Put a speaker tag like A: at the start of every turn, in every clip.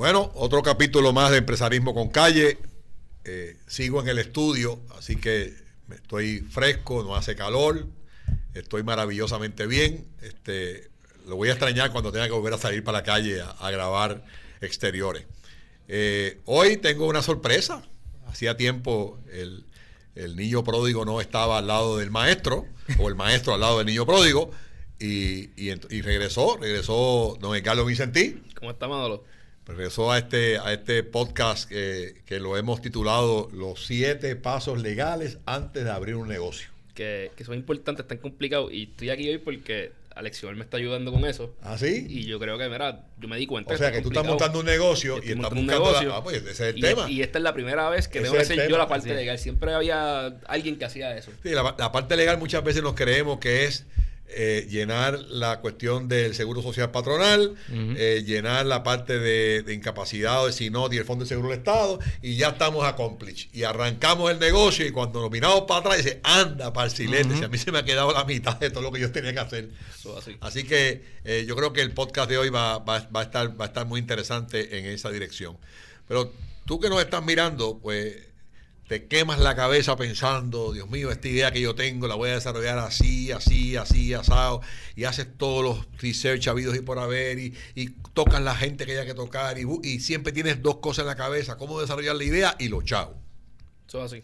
A: Bueno, otro capítulo más de Empresarismo con Calle. Eh, sigo en el estudio, así que estoy fresco, no hace calor, estoy maravillosamente bien. Este, lo voy a extrañar cuando tenga que volver a salir para la calle a, grabar exteriores. Eh, hoy tengo una sorpresa. Hacía tiempo el, niño pródigo no estaba al lado del maestro, o el maestro al lado del niño pródigo, y, y, regresó, regresó don Carlos Vicentí.
B: ¿Cómo está, Manolo?
A: Regresó a este, a este podcast que lo hemos titulado Los siete pasos legales antes de abrir un negocio.
B: Que, que son importantes, están complicados. Y estoy aquí hoy porque Alexiol me está ayudando con eso.
A: ¿Ah, sí?
B: Y yo creo que, mira, yo me di cuenta.
A: O sea, que, tú estás montando un negocio y, estás buscando. Un negocio, ah, pues ese es el tema.
B: Y esta es la primera vez que debo hacer yo la parte legal. Siempre había alguien que hacía eso.
A: Sí, la, la, parte legal muchas veces nos creemos que es eh, llenar la cuestión del seguro social patronal, eh, llenar la parte de, incapacidad o de SINOT y el Fondo de Seguro del Estado, y ya estamos a Y arrancamos el negocio y cuando nos miramos para atrás dice, anda, para el silete, si a mí se me ha quedado la mitad de todo lo que yo tenía que hacer. así. que eh, yo creo que el podcast de hoy va, va, a estar, va a estar muy interesante en esa dirección. Pero tú que nos estás mirando, pues te quemas la cabeza pensando, Dios mío, esta idea que yo tengo la voy a desarrollar así, así, así, asado, y haces todos los research habidos y por haber, y, y tocas la gente que haya que tocar, y, siempre tienes dos cosas en la cabeza, cómo desarrollar la idea y lo chao.
B: Eso así.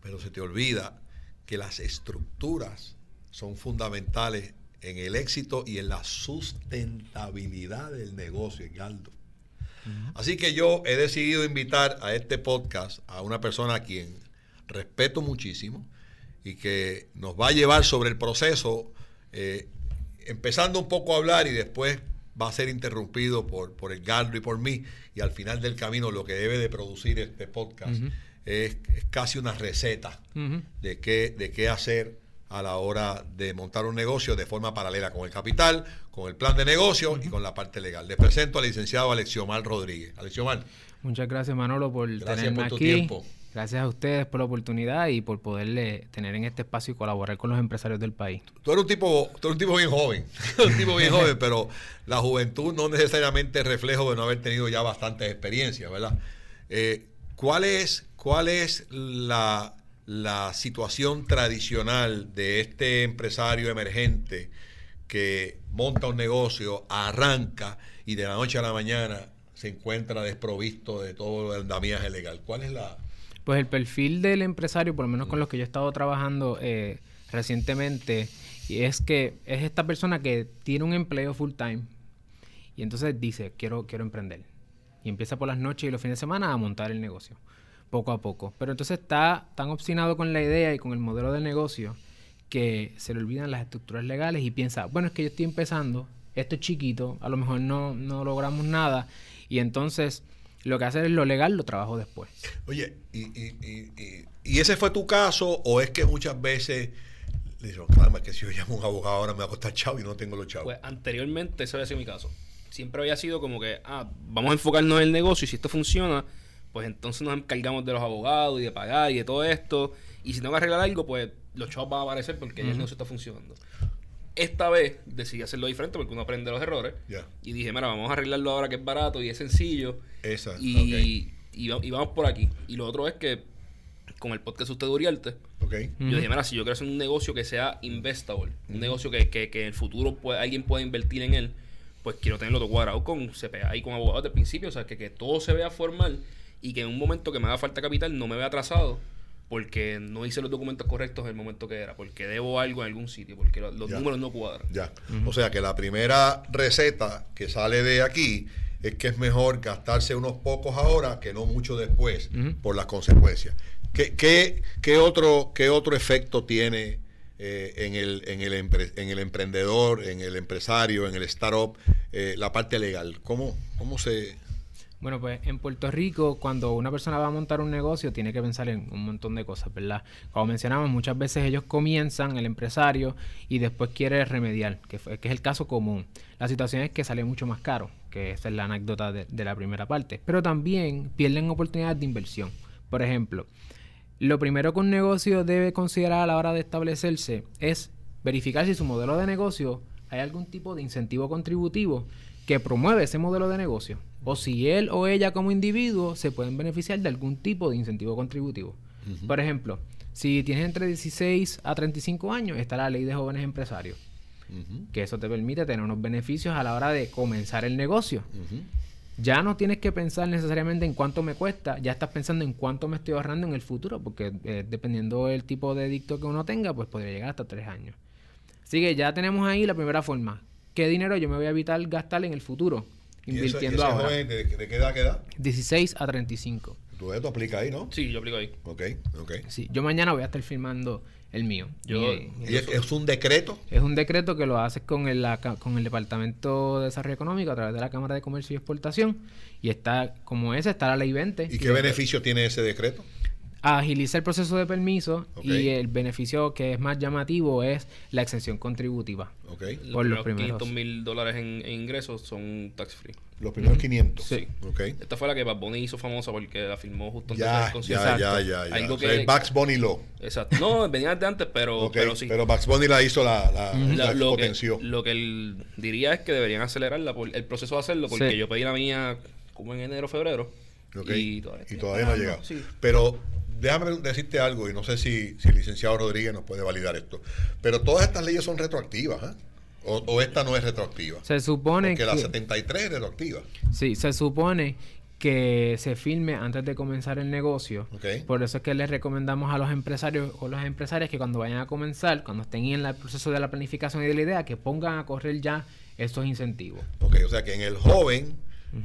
A: Pero se te olvida que las estructuras son fundamentales en el éxito y en la sustentabilidad del negocio, Edgardo. Así que yo he decidido invitar a este podcast a una persona a quien respeto muchísimo y que nos va a llevar sobre el proceso, eh, empezando un poco a hablar y después va a ser interrumpido por, por el Gardo y por mí, y al final del camino lo que debe de producir este podcast es, casi una receta de, qué, de qué hacer a la hora de montar un negocio de forma paralela con el capital, con el plan de negocio y con la parte legal. Les presento al licenciado Alexiomar Rodríguez. Alexiomar.
C: Muchas gracias Manolo por tenerme aquí. Tiempo. Gracias a ustedes por la oportunidad y por poderle tener en este espacio y colaborar con los empresarios del país.
A: Tú eres un tipo, tú eres un tipo bien joven, un tipo bien joven, pero la juventud no necesariamente es reflejo de no haber tenido ya bastantes experiencias, ¿verdad? Eh, ¿Cuál es, cuál es la, la situación tradicional de este empresario emergente que monta un negocio, arranca y de la noche a la mañana se encuentra desprovisto de todo el andamiaje legal? ¿Cuál es la...?
C: Pues el perfil del empresario, por lo menos con los que yo he estado trabajando eh, recientemente, es que es esta persona que tiene un empleo full time y entonces dice, quiero, quiero emprender. Y empieza por las noches y los fines de semana a montar el negocio poco a poco. Pero entonces está tan obstinado con la idea y con el modelo de negocio que se le olvidan las estructuras legales y piensa, bueno, es que yo estoy empezando, esto es chiquito, a lo mejor no, no logramos nada y entonces lo que hacer es lo legal, lo trabajo después.
A: Oye, ¿y, y, y, y ese fue tu caso o es que muchas veces le dijeron, calma, que si yo llamo a un abogado ahora me va a costar chavo y no tengo los chavos?
B: Pues anteriormente ese había sido mi caso. Siempre había sido como que, ah, vamos a enfocarnos en el negocio y si esto funciona, pues entonces nos encargamos de los abogados y de pagar y de todo esto. Y si tengo que arreglar algo, pues los chavos van a aparecer porque ya el negocio está funcionando. Esta vez decidí hacerlo diferente porque uno aprende los errores. Y dije, mira, vamos a arreglarlo ahora que es barato y es sencillo.
A: Exacto.
B: Y, y, vamos por aquí. Y lo otro es que con el podcast Usted Uriarte,
A: okay.
B: yo dije, mira, si yo quiero hacer un negocio que sea investable, un negocio que, que, que, en el futuro alguien pueda invertir en él, pues quiero tenerlo todo cuadrado con CPA y con abogados de principio, o sea, que, que todo se vea formal y que en un momento que me haga falta capital no me vea atrasado porque no hice los documentos correctos en el momento que era, porque debo algo en algún sitio, porque los, números no cuadran.
A: Ya. O sea que la primera receta que sale de aquí es que es mejor gastarse unos pocos ahora que no mucho después por las consecuencias. ¿Qué, qué, qué, otro, qué otro efecto tiene eh, en, el, en, el en el emprendedor, en el empresario, en el startup, eh, la parte legal? ¿Cómo, cómo se,
C: bueno, pues en Puerto Rico, cuando una persona va a montar un negocio, tiene que pensar en un montón de cosas, ¿verdad? Como mencionamos, muchas veces ellos comienzan, el empresario, y después quiere remediar, que, que es el caso común. La situación es que sale mucho más caro, que esa es la anécdota de, de la primera parte. Pero también pierden oportunidades de inversión. Por ejemplo, lo primero que un negocio debe considerar a la hora de establecerse es verificar si su modelo de negocio hay algún tipo de incentivo contributivo que promueve ese modelo de negocio. O si él o ella como individuo se pueden beneficiar de algún tipo de incentivo contributivo. Por ejemplo, si tienes entre 16 a 35 años, está la ley de jóvenes empresarios. Que eso te permite tener unos beneficios a la hora de comenzar el negocio. Ya no tienes que pensar necesariamente en cuánto me cuesta, ya estás pensando en cuánto me estoy ahorrando en el futuro, porque eh, dependiendo del tipo de dicto que uno tenga, pues podría llegar hasta tres años. Así que ya tenemos ahí la primera forma. ¿Qué dinero yo me voy a evitar gastar en el futuro? Invirtiendo ahora.
A: de, qué edad qué edad?
C: 16 a 35.
A: Tú esto aplica ahí, ¿no?
B: Sí, yo aplico ahí.
A: Ok, ok.
C: Sí, yo mañana voy a estar firmando el mío.
A: Yo, ¿Y es, un decreto?
C: Es un decreto que lo haces con el, con el Departamento de Desarrollo Económico a través de la Cámara de Comercio y Exportación. Y está, como ese, está la ley 20.
A: ¿Y qué beneficio tiene ese decreto?
C: Agiliza el proceso de permiso y el beneficio que es más llamativo es la exención contributiva.
B: Okay. Por los, primeros 500 mil dólares en, ingresos son tax free.
A: Los primeros 500.
B: Sí. Okay. Esta fue la que Bad Bunny hizo famosa porque la firmó justo
A: antes ya, del Ya, ya, ya, ya. Algo que, el Bugs Bunny Law.
B: Exacto. No, venía de antes, pero, pero sí.
A: Pero Bugs Bunny la hizo, la, la,
B: lo potenció. Que, lo que él diría es que deberían acelerar el proceso de hacerlo porque yo pedí la mía como en enero, febrero.
A: Y todavía, y todavía no ha llegado. Pero déjame decirte algo, y no sé si, si, el licenciado Rodríguez nos puede validar esto, pero todas estas leyes son retroactivas, ¿eh? o, esta no es retroactiva.
C: Se supone
A: que... la 73 es retroactiva.
C: Sí, se supone que se filme antes de comenzar el negocio. Por eso es que les recomendamos a los empresarios o las empresarias que cuando vayan a comenzar, cuando estén en el proceso de la planificación y de la idea, que pongan a correr ya estos incentivos.
A: Ok, o sea que en el joven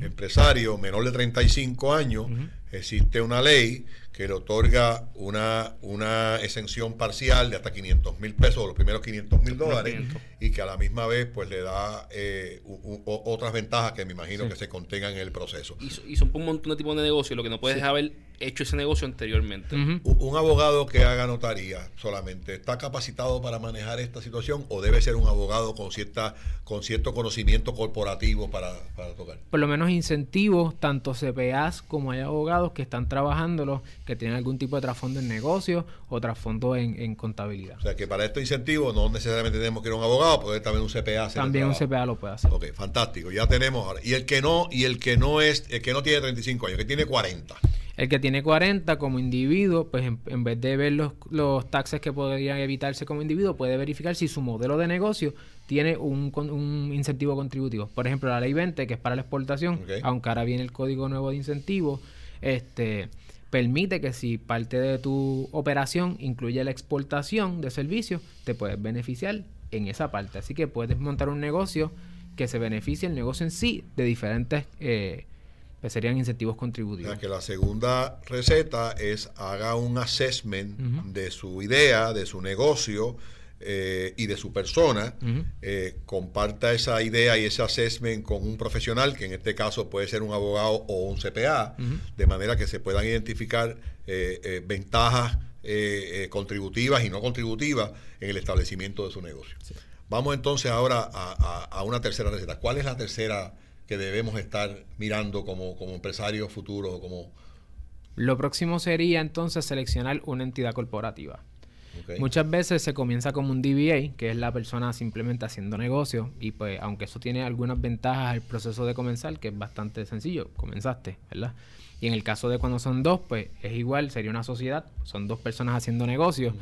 A: empresario menor de 35 años, existe una ley que le otorga una, una exención parcial de hasta 500 mil pesos, los primeros 500 mil dólares, y que a la misma vez pues le da eh, otras ventajas que me imagino que se contengan en el proceso.
B: Y, son un montón de tipos de negocio, lo que no puedes haber hecho ese negocio anteriormente.
A: Un abogado que haga notaría solamente, ¿está capacitado para manejar esta situación o debe ser un abogado con, cierta, con cierto conocimiento corporativo para, para tocar?
C: Por lo menos incentivos, tanto CPAs como hay abogados que están trabajándolo que tienen algún tipo de trasfondo en negocios o trasfondo en, contabilidad.
A: O sea que para estos incentivos no necesariamente tenemos que ir a un abogado, puede también un CPA hacer
C: También un CPA lo puede hacer.
A: Ok, fantástico. Ya tenemos ahora. Y el que no, y el que no es, el que no tiene 35 años, que tiene 40.
C: El que tiene 40 como individuo, pues en, vez de ver los, los taxes que podrían evitarse como individuo, puede verificar si su modelo de negocio tiene un, un incentivo contributivo. Por ejemplo, la ley 20, que es para la exportación, aunque ahora viene el código nuevo de incentivos, este permite que si parte de tu operación incluye la exportación de servicios, te puedes beneficiar en esa parte. Así que puedes montar un negocio que se beneficie el negocio en sí de diferentes, eh, pues serían incentivos contributivos.
A: que la segunda receta es haga un assessment de su idea, de su negocio, eh, y de su persona, eh, comparta esa idea y ese assessment con un profesional, que en este caso puede ser un abogado o un CPA, de manera que se puedan identificar eh, ventajas contributivas y no contributivas en el establecimiento de su negocio. Vamos entonces ahora a, una tercera receta. ¿Cuál es la tercera que debemos estar mirando como, como empresarios futuros? Como...
C: Lo próximo sería entonces seleccionar una entidad corporativa. Muchas veces se comienza como un DBA, que es la persona simplemente haciendo negocio, y pues aunque eso tiene algunas ventajas al proceso de comenzar, que es bastante sencillo, comenzaste, ¿verdad? Y en el caso de cuando son dos, pues es igual, sería una sociedad, son dos personas haciendo negocio,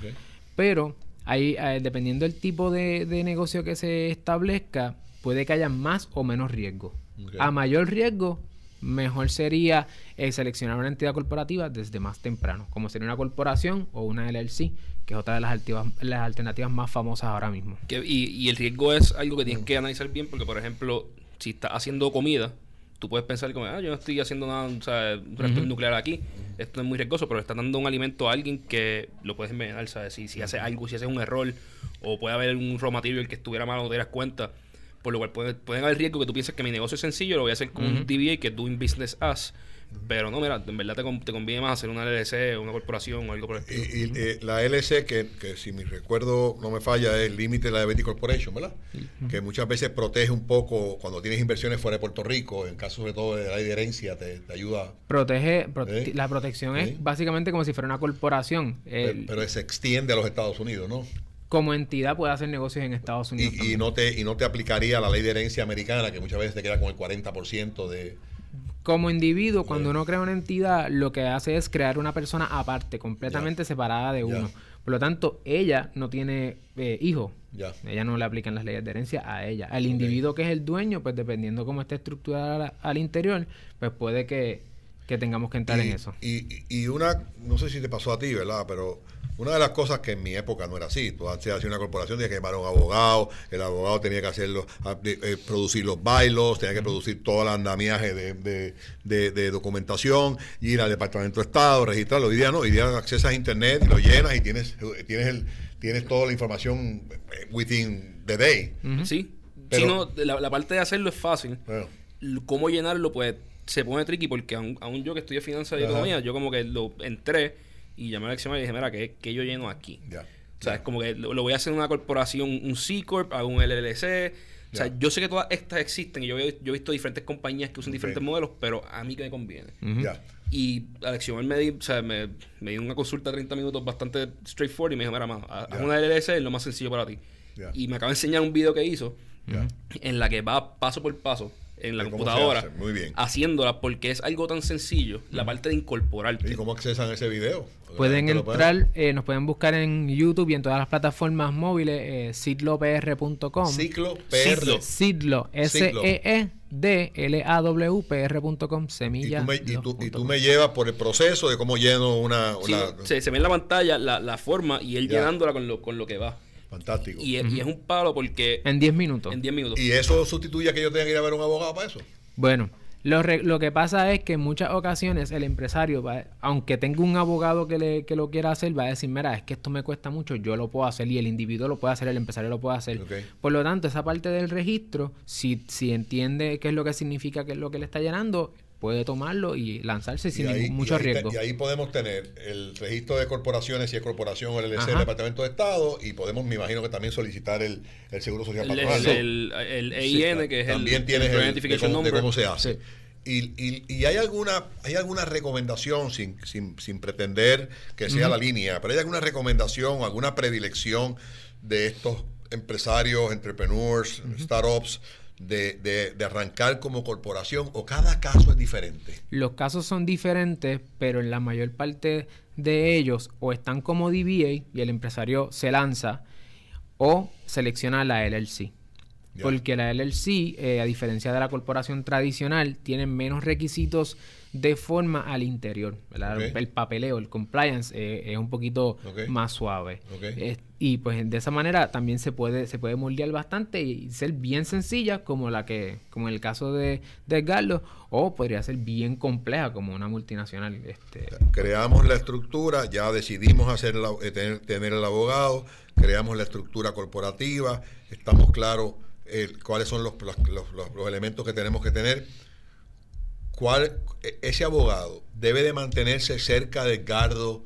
C: pero ahí, eh, dependiendo del tipo de, negocio que se establezca, puede que haya más o menos riesgo. A mayor riesgo, mejor sería eh, seleccionar una entidad corporativa desde más temprano, como sería una corporación o una LLC, que es otra de las, las alternativas más famosas ahora mismo.
B: y, el riesgo es algo que tienes que analizar bien, porque por ejemplo, si estás haciendo comida, tú puedes pensar como, ah, yo no estoy haciendo nada, o sea, un reactor nuclear aquí, esto es muy riesgoso, pero le estás dando un alimento a alguien que lo puedes envenenar, ¿sabes? Si, si hace algo, si hace un error, o puede haber un raw material que estuviera mal, no te das cuenta, por lo cual pueden haber riesgos que tú pienses que mi negocio es sencillo, lo voy a hacer con un DBA que Doing Business As pero no, mira, en verdad te, te conviene más hacer una LLC, una corporación o algo por el
A: estilo. Y, eh, la LLC, que, que, si mi recuerdo no me falla, es Limited Liability Corporation, ¿verdad? Que muchas veces protege un poco cuando tienes inversiones fuera de Puerto Rico, en caso sobre todo de la herencia, te, ayuda.
C: Protege, ¿Eh? la protección es básicamente como si fuera una corporación.
A: pero, se extiende a los Estados Unidos, ¿no?
C: Como entidad puede hacer negocios en Estados Unidos.
A: Y, no te, y no te aplicaría la ley de herencia americana, que muchas veces te queda con el 40% de...
C: Como individuo, cuando uno crea una entidad, lo que hace es crear una persona aparte, completamente separada de
A: Ya.
C: uno. Por lo tanto, ella no tiene eh, hijos.
A: Ya.
C: Ella no le aplican las leyes de herencia a ella. Al individuo que es el dueño, pues dependiendo cómo esté estructurada al interior, pues puede que, que tengamos que entrar
A: y,
C: en eso.
A: Y, y una, no sé si te pasó a ti, ¿verdad? Pero una de las cosas que en mi época no era así. Tú antes hacías una corporación, tenías que llamar a un abogado, el abogado tenía que hacerlo, a- de- eh, producir los bailos, tenía que producir todo el andamiaje de, de- de- de documentación, ir al Departamento de Estado, registrarlo. Hoy día no, hoy día accesas a internet y lo llenas y tienes, tienes, el, tienes toda la información eh, within the day.
B: Sí.
A: Pero-
B: Si no, la, la parte de hacerlo es fácil.
A: Bueno,
B: cómo llenarlo, pues se pone tricky porque aún, aún yo que estudié finanzas y economía, yo como que lo entré y llamé a la acción y dije, mira, ¿qué, qué yo lleno aquí? O sea, es como que lo, lo voy a hacer en una corporación, un C Corp, hago un LLC. O sea, yo sé que todas estas existen y yo, he- yo he visto diferentes compañías que usan
A: Ok.
B: diferentes modelos, pero a mí que me conviene.
C: Ujú.
A: Ya.
B: Y Alexiomar me, di, o sea, me, me dio una consulta de 30 minutos bastante straightforward y me dijo, mira, mano, haz
A: Ya.
B: una LLC, es lo más sencillo para ti. Y me acaba de enseñar un video que hizo en la que va paso por paso en la computadora
A: muy bien.
B: haciéndola porque es algo tan sencillo, la parte de incorporarte.
A: ¿Y cómo accesan ese video?
C: Pueden
A: ¿Te lo pueden-
C: entrar, eh, nos pueden buscar en YouTube y en todas las plataformas móviles, eh, sidlopr.com.
A: Ciclo PR.
B: Ciclo.
C: Sidlo, E S-E-E-D-L-A-W, PR.com,
A: Y
C: semilla.
A: tú, me, y, tú, y tú
C: punto
A: me llevas por el proceso de cómo lleno una...
B: Sí, se, se ve en la pantalla la, la forma y él
A: Ya.
B: llenándola con lo, con lo que va.
A: Fantástico.
B: Y, es- y es un palo porque.
C: En 10 minutos.
B: en 10 minutos.
A: ¿Y eso sustituye a que yo tenga que ir a ver a un abogado para eso?
C: Bueno, lo, re- lo que pasa es que en muchas ocasiones el empresario, va- aunque tenga un abogado que, le, que lo quiera hacer, va a decir, mira, es que esto me cuesta mucho, yo lo puedo hacer y el individuo lo puede hacer, el empresario lo puede hacer. Por lo tanto, esa parte del registro, si, si entiende qué es lo que significa, qué es lo que le está llenando, puede tomarlo y lanzarse sin
A: y, ahí,
C: ningún- mucho
A: y ahí te-
C: riesgo.
A: y ahí podemos tener el registro de corporaciones, si es corporación o el LLC del Departamento de Estado, y podemos, me imagino que también solicitar el, el Seguro Social
B: el,
A: Patronal.
B: el, el- EIN,
A: claro.
B: que es
A: También
B: el,
A: tienes
B: el
A: el, de, cómo, de cómo se hace.
C: Sí.
A: Y, y, y hay alguna hay alguna recomendación, sin, sin, sin pretender que sea la línea, pero hay alguna recomendación, alguna predilección de estos empresarios, entrepreneurs, startups, de, de, de arrancar como corporación, o cada caso es diferente.
C: Los casos son diferentes, pero en la mayor parte de ellos o están como DBA y el empresario se lanza o selecciona la LLC. Porque la LLC, eh, a diferencia de la corporación tradicional, tiene menos requisitos de forma al interior. El papeleo, el compliance eh, es un poquito más suave. Y pues de esa manera también se puede, se puede moldear bastante y ser bien sencilla como la que, como en el caso de, de Edgardo, o podría ser bien compleja como una multinacional. Este,
A: Creamos la estructura, ya decidimos hacer la- eh, tener, tener el abogado, creamos la estructura corporativa, estamos claros eh, cuáles son los, los- los- elementos que tenemos que tener. ¿Cuál, e- ese abogado debe de mantenerse cerca de Edgardo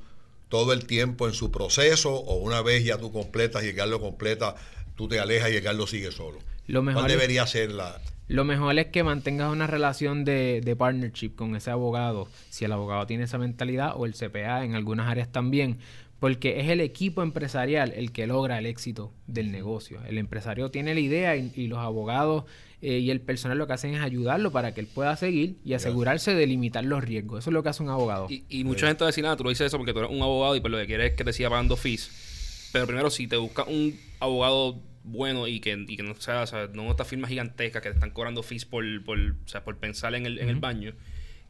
A: todo el tiempo en su proceso o una vez ya tú completas y Edgardo completa, tú te alejas y Edgardo sigue solo.
C: Lo mejor
A: ¿Cuál
C: es-
A: debería ser la...
C: Lo mejor es que mantengas una relación de, de partnership con ese abogado, si el abogado tiene esa mentalidad o el CPA en algunas áreas también, porque es el equipo empresarial el que logra el éxito del negocio. El empresario tiene la idea y, y los abogados eh, y el personal lo que hacen es ayudarlo para que él pueda seguir y asegurarse de limitar los riesgos. Eso es lo que hace un abogado.
B: Y, y mucha gente va a decir, ah, tú lo dices eso porque tú eres un abogado y pues lo que quieres es que te siga pagando fees. Pero primero, si te buscas un abogado bueno y que, y que no sea, o sea, no estas firmas gigantescas que te están cobrando fees por, por, o sea, por pensar en el, en el baño,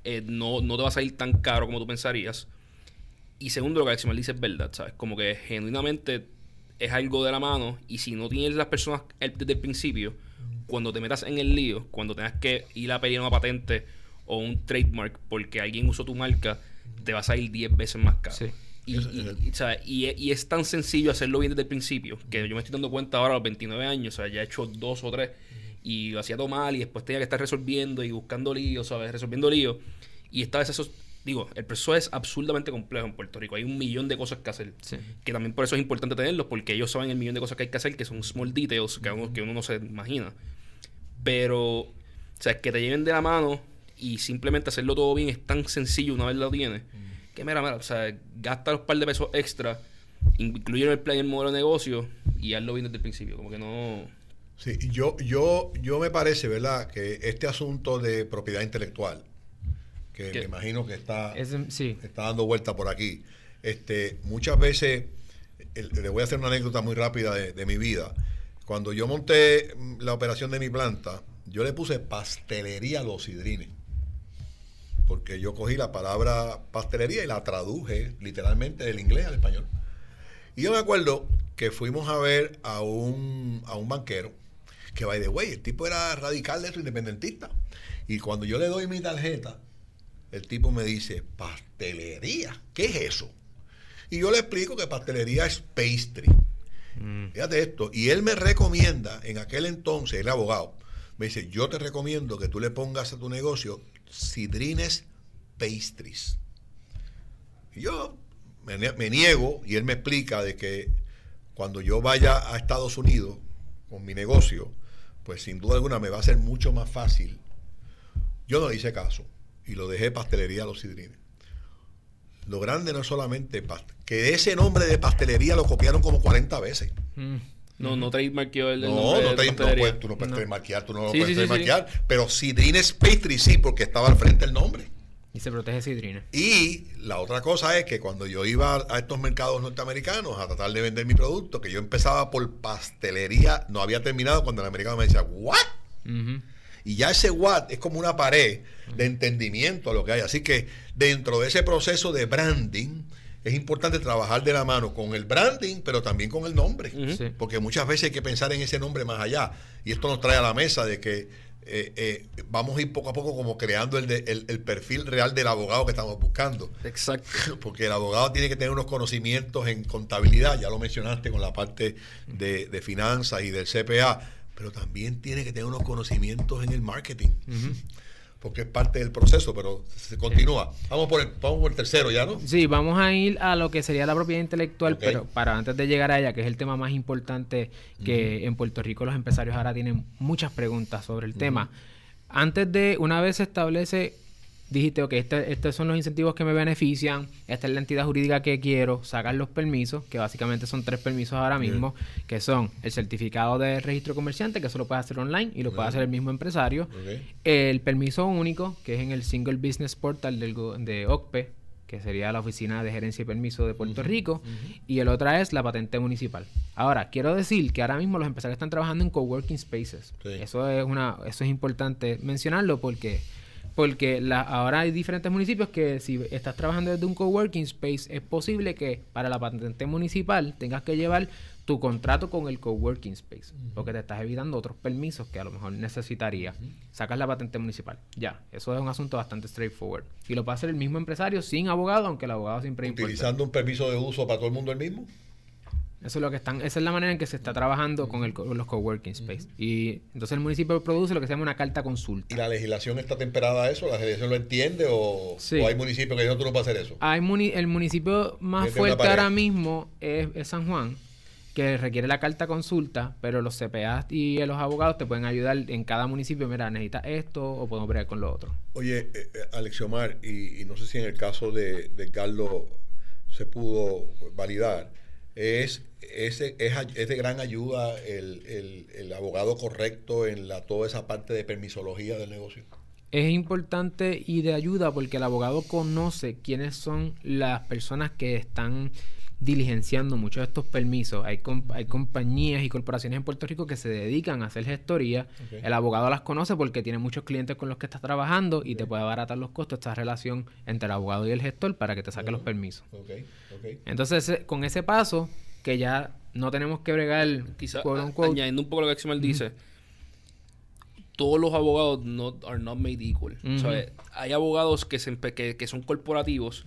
B: eh, no, no te va a salir tan caro como tú pensarías. Y segundo, lo que Aleximal dice es verdad, ¿sabes? Como que genuinamente es algo de la mano y si no tienes las personas el- desde el principio, cuando te metas en el lío, cuando tengas que ir a pedir una patente o un trademark porque alguien usó tu marca, te va a salir 10 veces más caro.
C: Sí.
B: Y, y- y, ¿sabes? y es- y es tan sencillo hacerlo bien desde el principio que yo me estoy dando cuenta ahora a los 29 años, o sea, ya he hecho dos o tres y lo hacía todo mal y después tenía que estar resolviendo y buscando líos, ¿sabes? Resolviendo líos. Y esta vez eso, digo, el proceso es absurdamente complejo en Puerto Rico. Hay un millón de cosas que hacer.
C: Sí.
B: Que también por eso es importante tenerlos, porque ellos saben el millón de cosas que hay que hacer, que son small details que uno, que uno no se imagina. Pero, o sea, que te lleven de la mano y simplemente hacerlo todo bien es tan sencillo una vez lo tienes. Que mira, mira, o sea, gasta los par de pesos extra, incluyen el plan y el modelo de negocio y hazlo bien desde el principio. Como que no.
A: Sí, yo, yo, yo me parece, ¿verdad?, que este asunto de propiedad intelectual, que me imagino que está,
C: sí.
A: está dando vuelta por aquí, este, muchas veces, el- le voy a hacer una anécdota muy rápida de, de mi vida. Cuando yo monté mm, la operación de mi planta, yo le puse pastelería a los sidrines. Porque yo cogí la palabra pastelería y la traduje literalmente del inglés al español. Y yo me acuerdo que fuimos a ver a un, a un banquero, que by the way, el tipo era radical de eso, independentista. Y cuando yo le doy mi tarjeta, el tipo me dice, pastelería, ¿qué es eso? Y yo le explico que pastelería es pastry. Fíjate esto. Y él me recomienda, en aquel entonces, era abogado, me dice, yo te recomiendo que tú le pongas a tu negocio Sidrines Pastries. Y yo me, me niego y él me explica de que cuando yo vaya a Estados Unidos con mi negocio, pues sin duda alguna me va a ser mucho más fácil. Yo no le hice caso y lo dejé pastelería a los sidrines. Lo grande no es solamente que ese nombre de pastelería lo copiaron como 40 veces.
C: Mm.
B: No, no trademarqueó el, el
A: No,
B: nombre
A: no,
B: de
A: te, no
B: pastelería.
A: puedes, tú no puedes
C: No.
A: tú no lo
B: Sí,
A: puedes
B: sí, sí, sí.
A: trademarkear, pero Sidrines Pastry sí, porque estaba al frente el nombre.
C: Y se protege sidrina.
A: Y la otra cosa es que cuando yo iba a estos mercados norteamericanos a tratar de vender mi producto, que yo empezaba por pastelería, no había terminado cuando el americano me decía, ¿what?
C: Ujú.
A: Y ya ese what es como una pared de entendimiento a lo que hay. Así que dentro de ese proceso de branding, es importante trabajar de la mano con el branding, pero también con el nombre.
C: Sí.
A: Porque muchas veces hay que pensar en ese nombre más allá. Y esto nos trae a la mesa de que eh, eh, vamos a ir poco a poco como creando el, de- el- el perfil real del abogado que estamos buscando.
B: Exacto.
A: Porque el abogado tiene que tener unos conocimientos en contabilidad, ya lo mencionaste con la parte de, de finanzas y del CPA, pero también tiene que tener unos conocimientos en el marketing. Porque es parte del proceso, pero se continúa. Vamos por el, vamos por el tercero ya, ¿no?
C: Sí, vamos a ir a lo que sería la propiedad intelectual, pero para antes de llegar a ella, que es el tema más importante que en Puerto Rico los empresarios ahora tienen muchas preguntas sobre el tema. Antes de, una vez se establece, dijiste, ok, este- estos son los incentivos que me benefician, esta es la entidad jurídica que quiero, sacar los permisos, que básicamente son tres permisos ahora mismo, que son el certificado de registro comerciante, que eso lo puede hacer online y lo puede hacer el mismo empresario, el permiso único, que es en el Single Business Portal del, de OCPE, que sería la Oficina de Gerencia y Permiso de Puerto Rico, y el otra es la patente municipal. Ahora, quiero decir que ahora mismo los empresarios están trabajando en coworking spaces.
A: Sí.
C: Eso es una eso es importante mencionarlo porque porque la, ahora hay diferentes municipios que si estás trabajando desde un coworking space es posible que para la patente municipal tengas que llevar tu contrato con el coworking space porque te estás evitando otros permisos que a lo mejor necesitarías. Sacas la patente municipal. Ya, eso es un asunto bastante straightforward. Y lo puede hacer el mismo empresario sin abogado, aunque el abogado siempre importa.
A: Utilizando un permiso de uso para todo el mundo el mismo.
C: Eso es lo que están, esa es la manera en que se está trabajando con, el, con los coworking space. Y entonces el municipio produce lo que se llama una carta consulta.
A: ¿Y la legislación está temperada a eso? ¿La legislación lo entiende o,
C: Sí.
A: o hay municipios que dicen tú no puedes hacer eso?
C: Hay muni- el municipio más fuerte ahora mismo es, es San Juan, que requiere la carta consulta, pero los CPA y los abogados te pueden ayudar en cada municipio. Mira, necesitas esto o podemos bregar con lo otro.
A: Oye, eh, eh, Alexiomar, y, y no sé si en el caso de, de Carlos se pudo validar, es, es, es de gran ayuda el, el- el abogado correcto en la, toda esa parte de permisología del negocio.
C: Es importante y de ayuda porque el abogado conoce quiénes son las personas que están diligenciando muchos de estos permisos. Hay, com- hay compañías y corporaciones en Puerto Rico que se dedican a hacer gestoría. El abogado las conoce porque tiene muchos clientes con los que está trabajando y te puede abaratar los costos esta relación entre el abogado y el gestor para que te saque los permisos. Entonces, con ese paso, que ya no tenemos que bregar,
B: Quizá
C: quote
B: a-
C: unquote,
B: añadiendo un poco lo que Axel dice, todos los abogados no, are not made equal. Hay abogados que, se que, que son corporativos,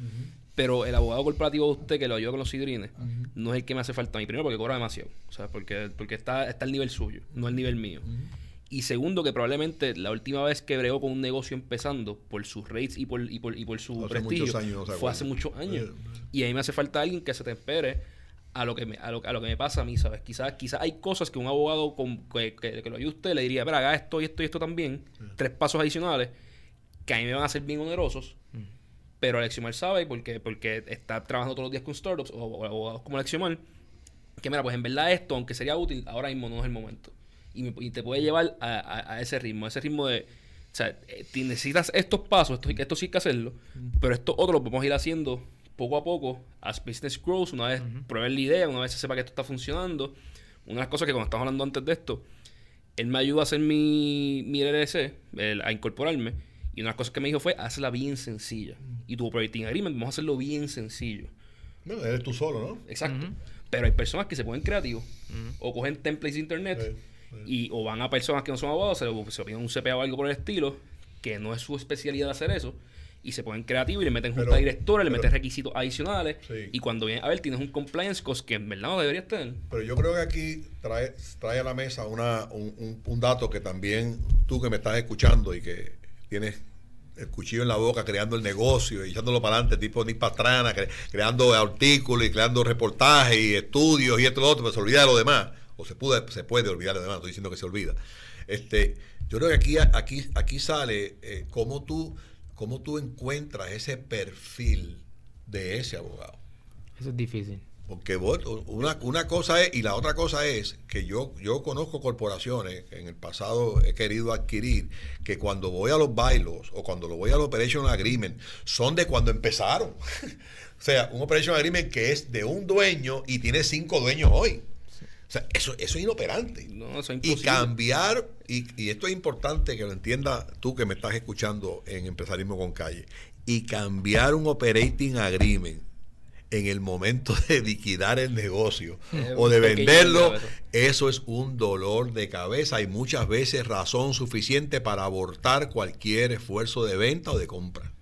B: pero el abogado corporativo de usted que lo ayuda con los sidrines no es el que me hace falta a mí. Primero, porque cobra demasiado. O sea, porque, porque está, está al nivel suyo, no al nivel mío. Y segundo, que probablemente la última vez que bregó con un negocio empezando por sus rates y por, y por, y por su
A: Hace
B: prestigio
A: años, no se
B: fue hace muchos años.
A: Eh,
B: Y a mí me hace falta alguien que se te espere a lo que me, a lo, a lo que me pasa a mí, ¿sabes? Quizás quizás hay cosas que un abogado con, que, que- que lo ayude usted le diría, pero haga esto y esto y esto también, tres pasos adicionales, que a mí me van a ser bien onerosos, pero Alexiomar sabe, porque, porque está trabajando todos los días con startups o, abogados como Alexiomar, que mira, pues en verdad esto, aunque sería útil, ahora mismo no es el momento. Y, me- y te puede llevar a, a- a ese ritmo, a ese ritmo de, o sea, eh, necesitas estos pasos, esto, esto sí hay que hacerlo, pero esto otro lo podemos ir haciendo poco a poco, as business grows, una vez prueben la idea, una vez se sepa que esto está funcionando. Una de las cosas que cuando estamos hablando antes de esto, él me ayudó a hacer mi, mi LLC, el- a incorporarme, y una de las cosas que me dijo fue, hazla bien sencilla. Y tu operating agreement, vamos a hacerlo bien sencillo.
A: Bueno, eres tú solo, ¿no?
B: Exacto. Pero hay personas que se ponen creativos o cogen templates de internet y o van a personas que no son abogados, se, lo- se piden un CPA o algo por el estilo, que no es su especialidad hacer eso, y se ponen creativos y le meten junta directora, le
A: pero-
B: meten requisitos adicionales,
A: Sí.
B: y cuando viene a ver tienes un compliance cost que en verdad no deberías tener.
A: Pero yo creo que aquí trae, trae a la mesa una, un, un- un dato que también tú que me estás escuchando y que tienes el cuchillo en la boca creando el negocio y echándolo para adelante, tipo Nick Pastrana, cre- creando artículos y creando reportajes y estudios y esto y lo otro, pero se olvida de lo demás. O se puede, se puede olvidar de lo demás, estoy diciendo que se olvida. Este, yo creo que aquí, aquí, aquí sale eh, cómo, tú, cómo tú encuentras ese perfil de ese abogado.
C: Eso es difícil.
A: Porque vos- una, una cosa es, y la otra cosa es que yo, yo conozco corporaciones que en el pasado he querido adquirir, que cuando voy a los bailos o cuando lo voy al Operation Agreement, son de cuando empezaron. o sea, un Operation Agreement que es de un dueño y tiene cinco dueños hoy. O sea, eso, eso es inoperante.
B: No, eso es
A: Y cambiar, y, y esto es importante que lo entienda tú que me estás escuchando en Empresarismo con Calle, y cambiar un operating agreement en el momento de liquidar el negocio o de venderlo, eso es un dolor de cabeza y muchas veces razón suficiente para abortar cualquier esfuerzo de venta o de compra.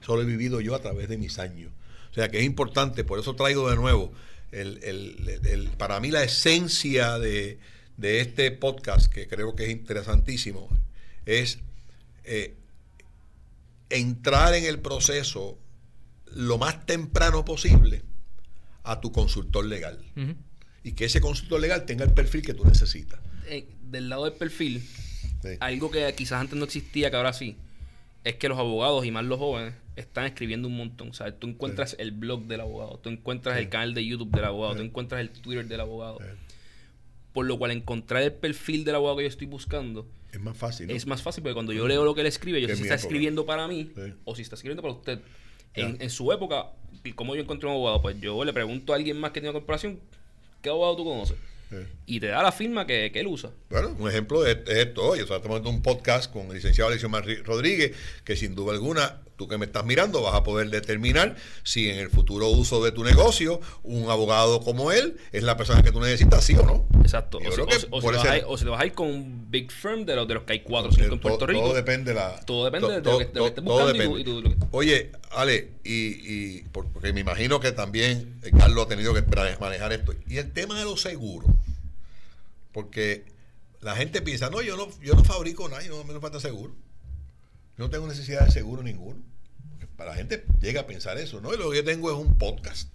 A: Eso lo he vivido yo a través de mis años. O sea que es importante, por eso traigo de nuevo, el, el- el- el- para mí la esencia de, de este podcast, que creo que es interesantísimo, es eh, entrar en el proceso lo más temprano posible a tu consultor legal. Y que ese consultor legal tenga el perfil que tú necesitas.
B: Eh, del lado del perfil,
A: Sí.
B: algo que quizás antes no existía, que ahora sí, es que los abogados y más los jóvenes están escribiendo un montón. O sea, tú encuentras el blog del abogado, tú encuentras
A: Sí.
B: el canal de YouTube del abogado, tú encuentras el Twitter del abogado. Por lo cual encontrar el perfil del abogado que yo estoy buscando
A: Es más fácil. ¿no?
B: es más fácil porque cuando yo leo lo que él escribe, yo sé si está
A: época.
B: escribiendo para mí o si está escribiendo para usted. En, en su época, ¿cómo yo encontré un abogado? Pues yo le pregunto a alguien más que tiene una corporación, ¿qué abogado tú conoces?
A: Sí.
B: Y te da la firma que, que él usa.
A: Bueno, un ejemplo es, es esto hoy. O sea, estamos haciendo un podcast con el licenciado Alexio Rodríguez, que sin duda alguna, tú que me estás mirando, vas a poder determinar si en el futuro uso de tu negocio, un abogado como él es la persona que tú necesitas, sí o no.
B: Exacto.
A: Yo
B: O
A: creo que
B: si- o
A: ese-
B: a ir- o si te vas a ir con un big firm de los, de los que hay cuatro o cinco en
A: Todo-
B: Puerto Rico.
A: Todo depende la,
B: Todo depende de lo que- de lo que estés buscando y
A: depende.
B: tú- y tú- lo que-
A: Oye, Ale, y, y por- porque me imagino que también eh, Carlos ha tenido que manejar esto. Y el tema de los seguros. Porque la gente piensa, no, yo no, yo no fabrico nada, y no me falta seguro. Yo no tengo necesidad de seguro ninguno. Porque para la gente llega a pensar eso, ¿no? Y lo que yo tengo es un podcast.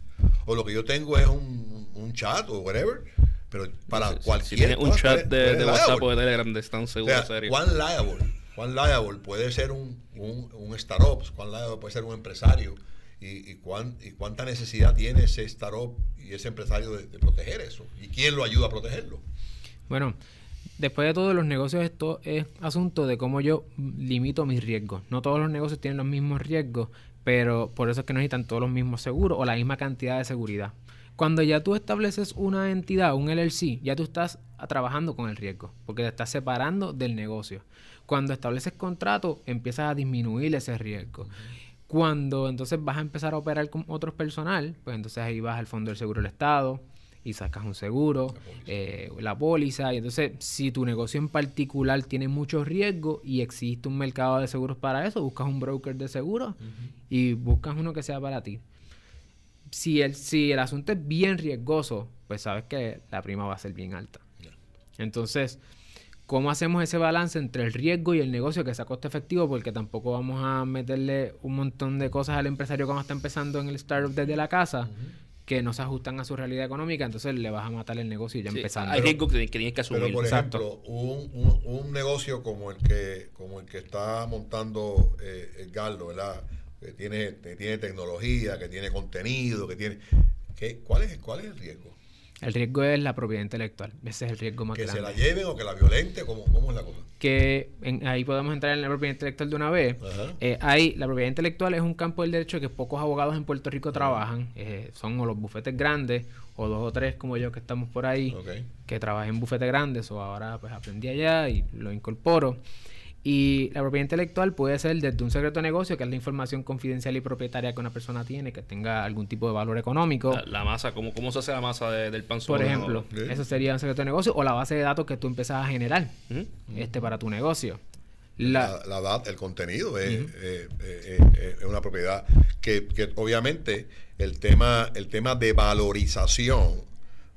A: O lo que yo tengo es un, un chat o whatever. Pero para cualquier
B: Si tienes un
A: cosa,
B: chat
A: tú
B: de, de. WhatsApp o de Telegram de están
A: O
B: seguros,
A: sea,
B: serio.
A: cuán liable, cuán liable puede ser un, un, un startup, cuán liable puede ser un empresario y, y, cuán, y cuánta necesidad tiene ese startup y ese empresario de, de proteger eso. ¿Y quién lo ayuda a protegerlo?
C: Bueno, después de todo, los negocios esto es asunto de cómo yo limito mis riesgos. No todos los negocios tienen los mismos riesgos, pero por eso es que no necesitan todos los mismos seguros o la misma cantidad de seguridad. Cuando ya tú estableces una entidad, un LLC, ya tú estás trabajando con el riesgo, porque te estás separando del negocio. Cuando estableces contrato, empiezas a disminuir ese riesgo. Cuando entonces vas a empezar a operar con otros personal, pues entonces ahí vas al Fondo del Seguro del Estado y sacas un seguro, eh, la póliza. Y entonces, si tu negocio en particular tiene mucho riesgo y existe un mercado de seguros para eso, buscas un broker de seguros y buscas uno que sea para ti. Si el, si el asunto es bien riesgoso, pues sabes que la prima va a ser bien alta. Entonces, ¿cómo hacemos ese balance entre el riesgo y el negocio que sea coste efectivo? Porque tampoco vamos a meterle un montón de cosas al empresario cuando está empezando en el startup desde la casa que no se ajustan a su realidad económica, entonces le vas a matar el negocio ya
B: Sí,
C: empezando.
B: hay riesgos que, tienes que
A: Pero
B: asumir.
A: por
C: Exacto.
A: ejemplo, un, un- un negocio como el que como el que está montando eh, el ¿verdad? Que tiene, que tiene tecnología, que tiene contenido, que tiene ¿qué, cuál es cuál es el riesgo?
C: El riesgo es la propiedad intelectual. Ese es el riesgo más
A: que
C: grande.
A: se la lleven o que la violente, ¿cómo, cómo es la cosa?
C: que en- ahí podemos entrar en la propiedad intelectual de una vez. Eh, hay, la propiedad intelectual es un campo del derecho que pocos abogados en Puerto Rico trabajan. Eh, son o los bufetes grandes o dos o tres como yo que estamos por ahí, que trabajé en bufetes grandes o ahora pues aprendí allá y lo incorporo. Y la propiedad intelectual puede ser desde un secreto de negocio, que es la información confidencial y propietaria que una persona tiene, que tenga algún tipo de valor económico.
B: La, la masa, ¿cómo, ¿cómo se hace la masa de- del pan
C: Por ejemplo,
A: Sí.
C: eso sería un secreto de negocio o la base de datos que tú empezás a generar este, para tu negocio. La,
A: La, la el contenido es, eh, eh, eh, eh, es una propiedad que, que obviamente el tema, el tema de valorización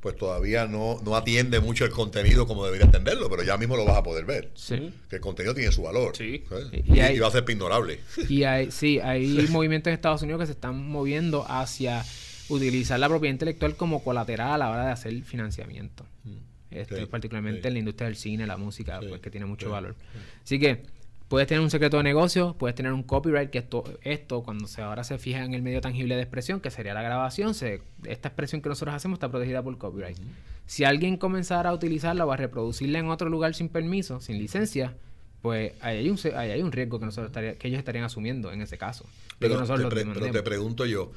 A: pues todavía no, no atiende mucho el contenido como debería atenderlo, pero ya mismo lo vas a poder ver.
C: sí.
A: Que el contenido tiene su valor.
B: Sí.
C: Y
A: Y,
C: hay-
A: y va a ser ignorable.
C: Y hay, sí, hay movimientos en Estados Unidos que se están moviendo hacia utilizar la propiedad intelectual como colateral a la hora de hacer financiamiento. Este,
A: Sí,
C: particularmente
A: sí.
C: en la industria del cine, la música,
A: Sí,
C: pues, que tiene mucho
A: sí,
C: valor. Así que puedes tener un secreto de negocio, puedes tener un copyright, que esto, esto cuando se ahora se fija en el medio tangible de expresión, que sería la grabación, se, esta expresión que nosotros hacemos está protegida por copyright. Si alguien comenzara a utilizarla o a reproducirla en otro lugar sin permiso, sin licencia, pues ahí hay un, ahí hay un riesgo que, nosotros estaría- que ellos estarían asumiendo en ese caso.
A: Pero, pre- te pregunto yo,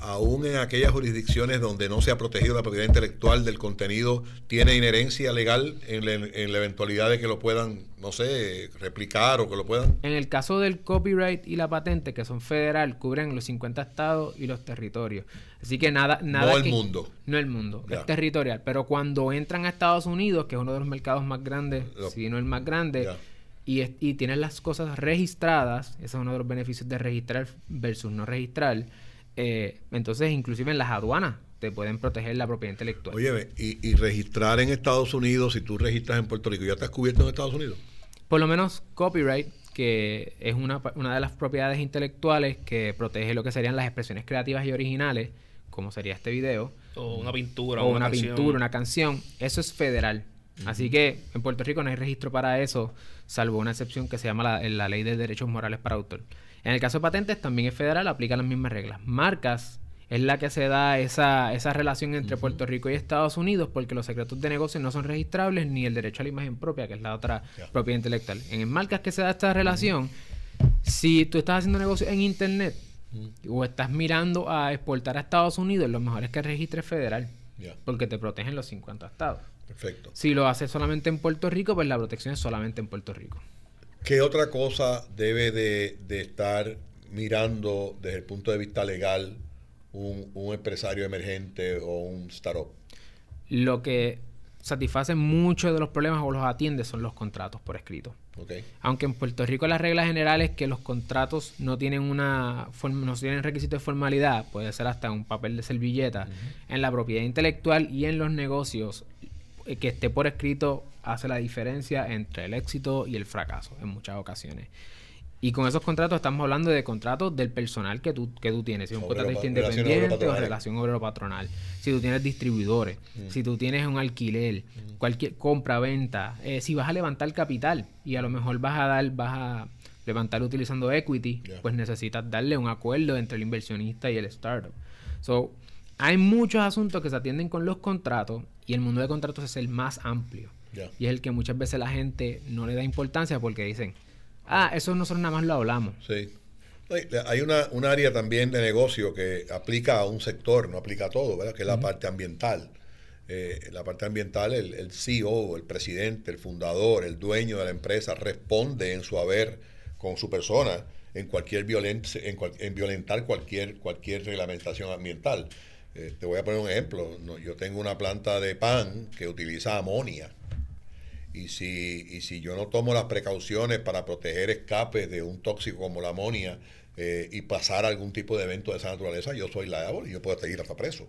A: aún en aquellas jurisdicciones donde no se ha protegido la propiedad intelectual del contenido, ¿tiene inherencia legal en la, en la eventualidad de que lo puedan, no sé, replicar o que lo puedan?
C: En el caso del copyright y la patente, que son federal, cubren los 50 estados y los territorios. Así que nada... nada
A: No el
C: que-
A: mundo.
C: No el mundo,
A: Ya.
C: es territorial. Pero cuando entran a Estados Unidos, que es uno de los mercados más grandes,
A: Lo-
C: si no el más grande,
A: Ya.
C: y, y tienes las cosas registradas, ese es uno de los beneficios de registrar versus no registrar, eh, entonces inclusive en las aduanas te pueden proteger la propiedad intelectual.
A: Oye, y, y registrar en Estados Unidos, si tú registras en Puerto Rico, ¿ya estás cubierto en Estados Unidos?
C: Por lo menos copyright, que es una, una de las propiedades intelectuales que protege lo que serían las expresiones creativas y originales, como sería este video,
B: O una pintura.
C: o una,
B: canción.
C: pintura, una canción, eso es federal. Así que en Puerto Rico no hay registro para eso, salvo una excepción que se llama la, la Ley de Derechos Morales para Autor. En el caso de patentes también es federal, aplica las mismas reglas. Marcas es la que se da esa, esa relación entre Puerto Rico y Estados Unidos porque los secretos de negocio no son registrables ni el derecho a la imagen propia, que es la otra propiedad intelectual. En marcas que se da esta relación, si tú estás haciendo negocio en Internet o estás mirando a exportar a Estados Unidos, lo mejor es que registres federal porque te protegen los 50 estados.
A: perfecto.
C: Si lo haces solamente en Puerto Rico, pues la protección es solamente en Puerto Rico.
A: ¿Qué otra cosa debe de, de estar mirando desde el punto de vista legal un, un empresario emergente o un startup?
C: Lo que satisface muchos de los problemas o los atiende son los contratos por escrito.
A: ¿Ok?
C: Aunque en Puerto Rico la regla general es que los contratos no tienen una no tienen requisito de formalidad, puede ser hasta un papel de servilleta. En la propiedad intelectual y en los negocios, que esté por escrito hace la diferencia entre el éxito y el fracaso en muchas ocasiones. Y con esos contratos estamos hablando de contratos del personal que tú, que tú tienes. Si es un
A: Obrero
C: contratista independiente o
A: obrero-patronales.
C: relación obrero-patronal. Si tú tienes distribuidores, si tú tienes un alquiler, cualquier compra-venta, eh, si vas a levantar capital y a lo mejor vas a dar, vas a levantar utilizando equity, pues necesitas darle un acuerdo entre el inversionista y el startup. So, hay muchos asuntos que se atienden con los contratos y el mundo de contratos es el más amplio. Y es el que muchas veces la gente no le da importancia porque dicen, ah, eso nosotros nada más lo hablamos.
A: Sí. Hay- una, un área también de negocio que aplica a un sector, no aplica a todo, ¿verdad? Que es la parte ambiental. Eh, la parte ambiental, el, el CEO, el presidente, el fundador, el dueño de la empresa responde en su haber con su persona en cualquier violencia, en, cual- en violentar cualquier, cualquier reglamentación ambiental. Eh, te voy a poner un ejemplo. Yo tengo una planta de pan que utiliza amonia. Y si, y si yo no tomo las precauciones para proteger escapes de un tóxico como la amonia eh, y pasar algún tipo de evento de esa naturaleza, yo soy liable y yo puedo ir hasta preso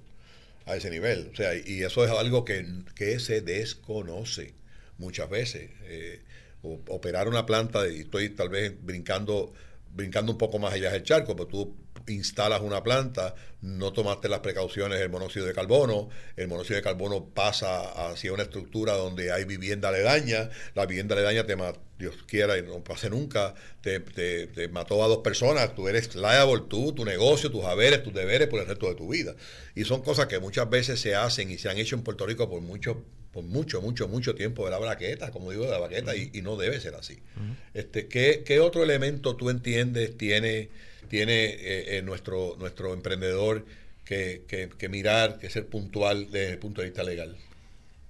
A: a ese nivel. O sea, y eso es algo que, que se desconoce muchas veces. Eh, operar una planta, y estoy tal vez brincando brincando un poco más allá del charco, pero tú instalas una planta, no tomaste las precauciones del monóxido de carbono, el monóxido de carbono pasa hacia una estructura donde hay vivienda aledaña, la vivienda aledaña te mata, Dios quiera y no pase nunca, te, te, mató a dos personas, tú eres liable, tú, tu negocio, tus haberes, tus deberes por el resto de tu vida. Y son cosas que muchas veces se hacen y se han hecho en Puerto Rico por mucho por mucho, mucho, mucho tiempo de la braqueta, como digo, de la braqueta, y, no debe ser así. este, ¿qué, ¿qué, otro elemento tú entiendes tiene tiene eh, eh, nuestro, nuestro emprendedor que, que, mirar, que ser puntual desde el punto de vista legal?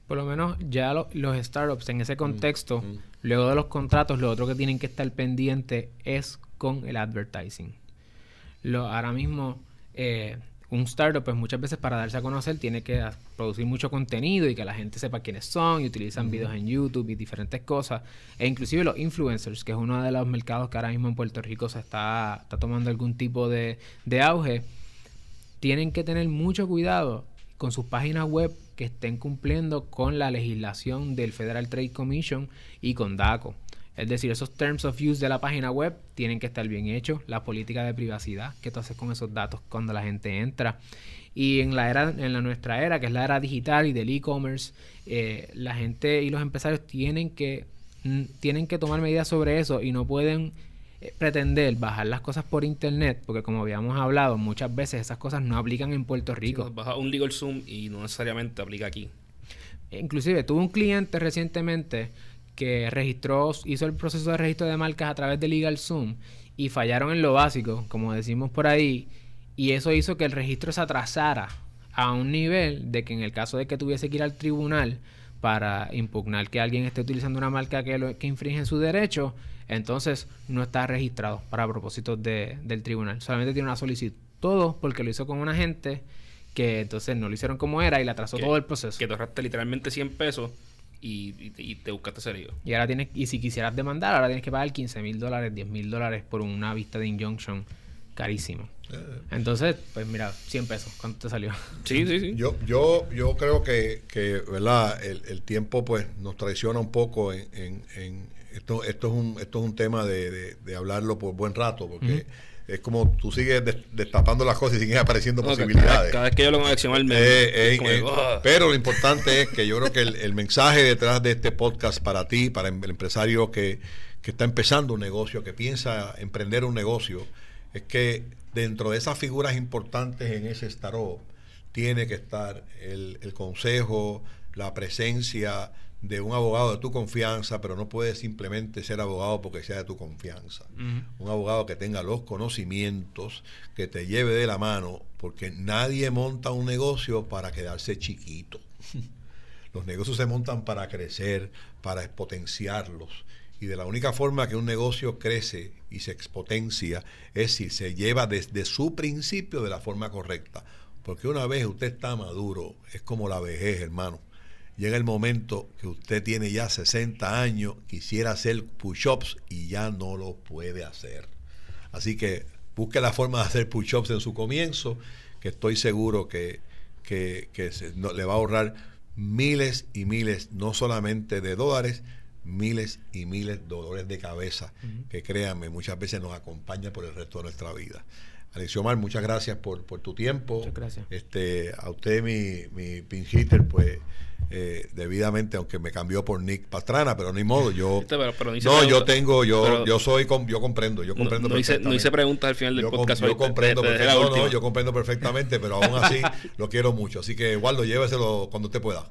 C: Por lo menos ya los startups en ese mm, contexto, mm. luego de los contratos, lo otro que tienen que estar pendiente es con el advertising. Lo, ahora mismo, eh, un startup, pues muchas veces para darse a conocer tiene que producir mucho contenido y que la gente sepa quiénes son y utilizan videos en YouTube y diferentes cosas. E inclusive los influencers, que es uno de los mercados que ahora mismo en Puerto Rico se está, está tomando algún tipo de, de auge, tienen que tener mucho cuidado con sus páginas web que estén cumpliendo con la legislación del Federal Trade Commission y con DACO. Es decir, esos terms of use de la página web tienen que estar bien hechos. La política de privacidad que tú haces con esos datos cuando la gente entra. Y en la era, en la nuestra era, que es la era digital y del e-commerce, eh, la gente y los empresarios tienen que, tienen que tomar medidas sobre eso y no pueden eh, pretender bajar las cosas por internet, porque como habíamos hablado, muchas veces esas cosas no aplican en Puerto Rico.
B: baja un legal zoom y no necesariamente aplica aquí.
C: Inclusive tuve un cliente recientemente que registró, hizo el proceso de registro de marcas a través de LegalZoom y fallaron en lo básico, como decimos por ahí, y eso hizo que el registro se atrasara a un nivel de que en el caso de que tuviese que ir al tribunal para impugnar que alguien esté utilizando una marca que, lo, que infringe su derecho, entonces no está registrado para propósitos de, del tribunal. Solamente tiene una solicitud. Todo porque lo hizo con un agente que entonces no lo hicieron como era y le atrasó todo el proceso.
B: Que te ahorraste literalmente 100 pesos y, te buscaste serio.
C: Y ahora tienes, y si quisieras demandar, ahora tienes que pagar 15 mil dólares, 10 mil dólares por una vista de injunction carísimo. Eh. Entonces, pues mira, 100 pesos, ¿cuánto te salió?
B: Sí, sí, sí.
A: Yo, yo, yo creo que, que ¿verdad? El, tiempo pues nos traiciona un poco en, en, esto, esto, es un, esto es un tema de, de, hablarlo por buen rato, porque es como tú sigues destapando las cosas y siguen apareciendo posibilidades.
B: Cada, vez que yo lo conexiono al
A: eh, eh, ah". Pero lo importante es que yo creo que el, mensaje detrás de este podcast para ti, para el empresario que, está empezando un negocio, que piensa emprender un negocio, es que dentro de esas figuras importantes en ese startup tiene que estar el, el consejo, la presencia, de un abogado de tu confianza, pero no puede simplemente ser abogado porque sea de tu confianza. Un abogado que tenga los conocimientos, que te lleve de la mano, porque nadie monta un negocio para quedarse chiquito. los negocios se montan para crecer, para expotenciarlos. Y de la única forma que un negocio crece y se expotencia es si se lleva desde su principio de la forma correcta. Porque una vez usted está maduro, es como la vejez, hermano llega el momento que usted tiene ya 60 años, quisiera hacer push-ups y ya no lo puede hacer. Así que busque la forma de hacer push-ups en su comienzo, que estoy seguro que, le va a ahorrar miles y miles, no solamente de dólares, miles y miles de dolores de cabeza, que créanme, muchas veces nos acompaña por el resto de nuestra vida. Alexiomar, muchas gracias por, por tu tiempo.
C: Muchas gracias.
A: Este, a usted, mi, mi pinchitter, pues eh, debidamente, aunque me cambió por Nick Pastrana, pero ni modo, yo no, yo tengo, yo, yo soy, yo comprendo, yo comprendo
B: no, perfectamente. no hice preguntas al final del podcast.
A: yo comprendo, perfectamente, yo comprendo perfectamente, pero aún así lo quiero mucho, así que Waldo, lléveselo cuando usted pueda.